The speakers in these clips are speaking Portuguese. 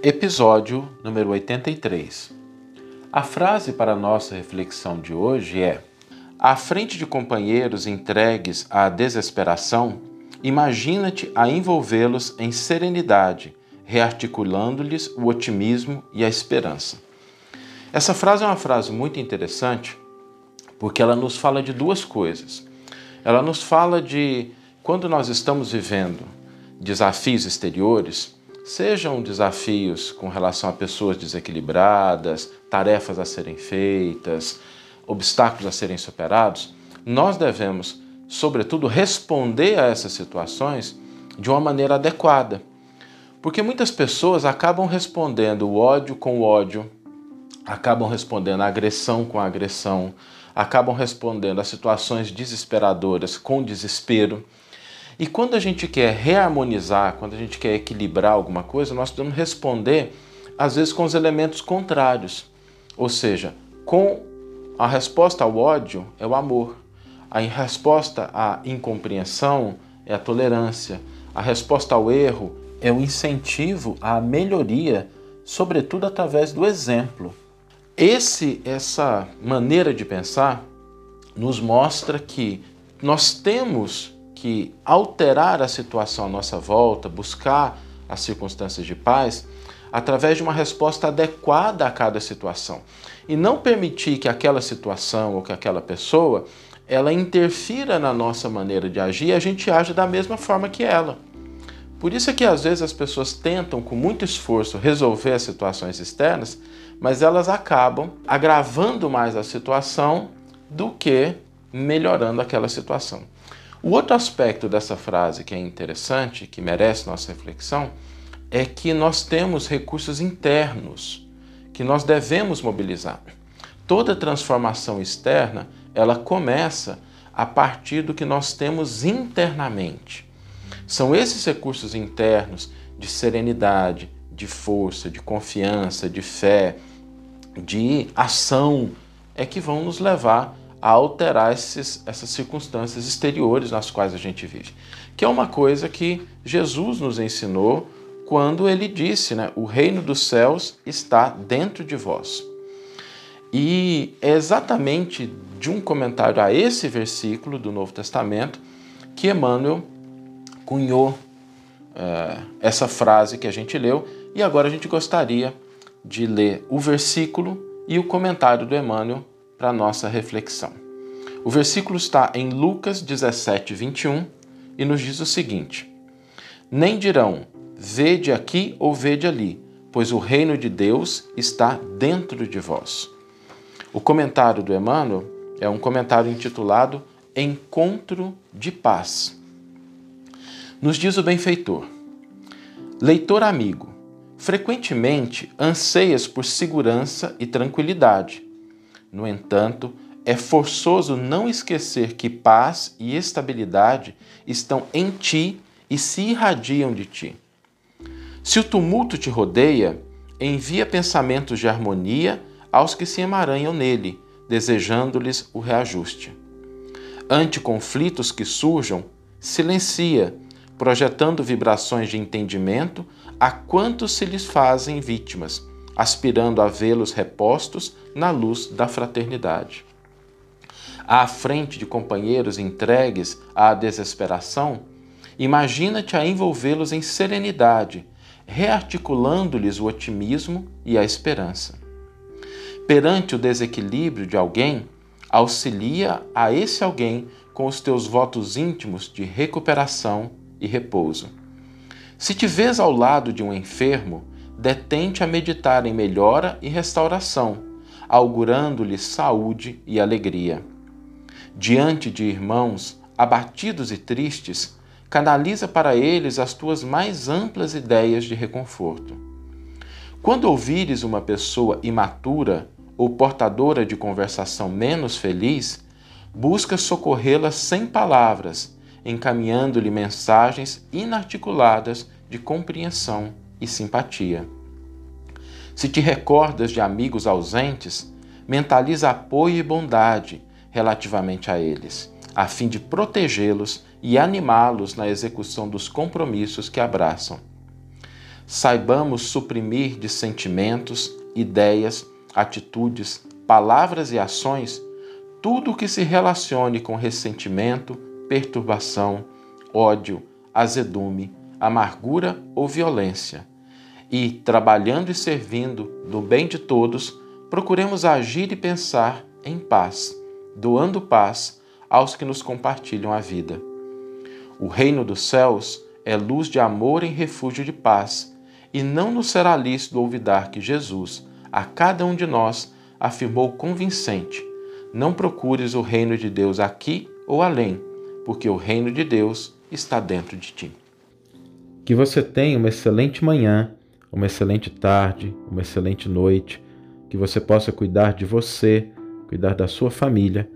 Episódio número 83. A frase para a nossa reflexão de hoje é: À frente de companheiros entregues à desesperação, imagina-te a envolvê-los em serenidade, rearticulando-lhes o otimismo e a esperança. Essa frase é uma frase muito interessante porque ela nos fala de duas coisas. Ela nos fala de quando nós estamos vivendo desafios exteriores, sejam desafios com relação a pessoas desequilibradas, tarefas a serem feitas, obstáculos a serem superados, nós devemos, sobretudo, responder a essas situações de uma maneira adequada. Porque muitas pessoas acabam respondendo o ódio com o ódio, acabam respondendo a agressão com a agressão, acabam respondendo a situações desesperadoras com desespero. E quando a gente quer reharmonizar, quando a gente quer equilibrar alguma coisa, nós podemos responder, às vezes, com os elementos contrários. Ou seja, com a resposta ao ódio é o amor, a resposta à incompreensão é a tolerância, a resposta ao erro é o incentivo à melhoria, sobretudo através do exemplo. Esse, essa maneira de pensar nos mostra que nós temos que alterar a situação à nossa volta, buscar as circunstâncias de paz, através de uma resposta adequada a cada situação. E não permitir que aquela situação ou que aquela pessoa ela interfira na nossa maneira de agir e a gente age da mesma forma que ela. Por isso é que às vezes as pessoas tentam com muito esforço resolver as situações externas, mas elas acabam agravando mais a situação do que melhorando aquela situação. O outro aspecto dessa frase que é interessante, que merece nossa reflexão, é que nós temos recursos internos que nós devemos mobilizar. Toda transformação externa, ela começa a partir do que nós temos internamente. São esses recursos internos de serenidade, de força, de confiança, de fé, de ação, é que vão nos levar a alterar esses, essas circunstâncias exteriores nas quais a gente vive. Que é uma coisa que Jesus nos ensinou quando ele disse, né, o reino dos céus está dentro de vós. E é exatamente de um comentário a esse versículo do Novo Testamento que Emmanuel cunhou é, essa frase que a gente leu. E agora a gente gostaria de ler o versículo e o comentário do Emmanuel para nossa reflexão. O versículo está em Lucas 17, 21 e nos diz o seguinte: Nem dirão, vede aqui ou vede ali, pois o reino de Deus está dentro de vós. O comentário do Emmanuel é um comentário intitulado Encontro de Paz. Nos diz o benfeitor: Leitor amigo, frequentemente anseias por segurança e tranquilidade no entanto, é forçoso não esquecer que paz e estabilidade estão em ti e se irradiam de ti. Se o tumulto te rodeia, envia pensamentos de harmonia aos que se emaranham nele, desejando-lhes o reajuste. Ante conflitos que surjam, silencia, projetando vibrações de entendimento a quantos se lhes fazem vítimas aspirando a vê-los repostos na luz da fraternidade. À frente de companheiros entregues à desesperação, imagina-te a envolvê-los em serenidade, rearticulando-lhes o otimismo e a esperança. Perante o desequilíbrio de alguém, auxilia a esse alguém com os teus votos íntimos de recuperação e repouso. Se te vês ao lado de um enfermo, detente a meditar em melhora e restauração, augurando-lhe saúde e alegria. Diante de irmãos abatidos e tristes, canaliza para eles as tuas mais amplas ideias de reconforto. Quando ouvires uma pessoa imatura ou portadora de conversação menos feliz, busca socorrê-la sem palavras, encaminhando-lhe mensagens inarticuladas de compreensão e simpatia. Se te recordas de amigos ausentes, mentaliza apoio e bondade relativamente a eles, a fim de protegê-los e animá-los na execução dos compromissos que abraçam. saibamos suprimir de sentimentos, ideias, atitudes, palavras e ações tudo o que se relacione com ressentimento, perturbação, ódio, azedume, amargura ou violência. E, trabalhando e servindo no bem de todos, procuremos agir e pensar em paz, doando paz aos que nos compartilham a vida. O reino dos céus é luz de amor em refúgio de paz, e não nos será lícito olvidar que Jesus, a cada um de nós, afirmou convincente: Não procures o reino de Deus aqui ou além, porque o reino de Deus está dentro de ti. Que você tenha uma excelente manhã, uma excelente tarde, uma excelente noite, que você possa cuidar de você, cuidar da sua família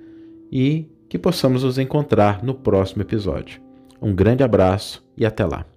e que possamos nos encontrar no próximo episódio. Um grande abraço e até lá.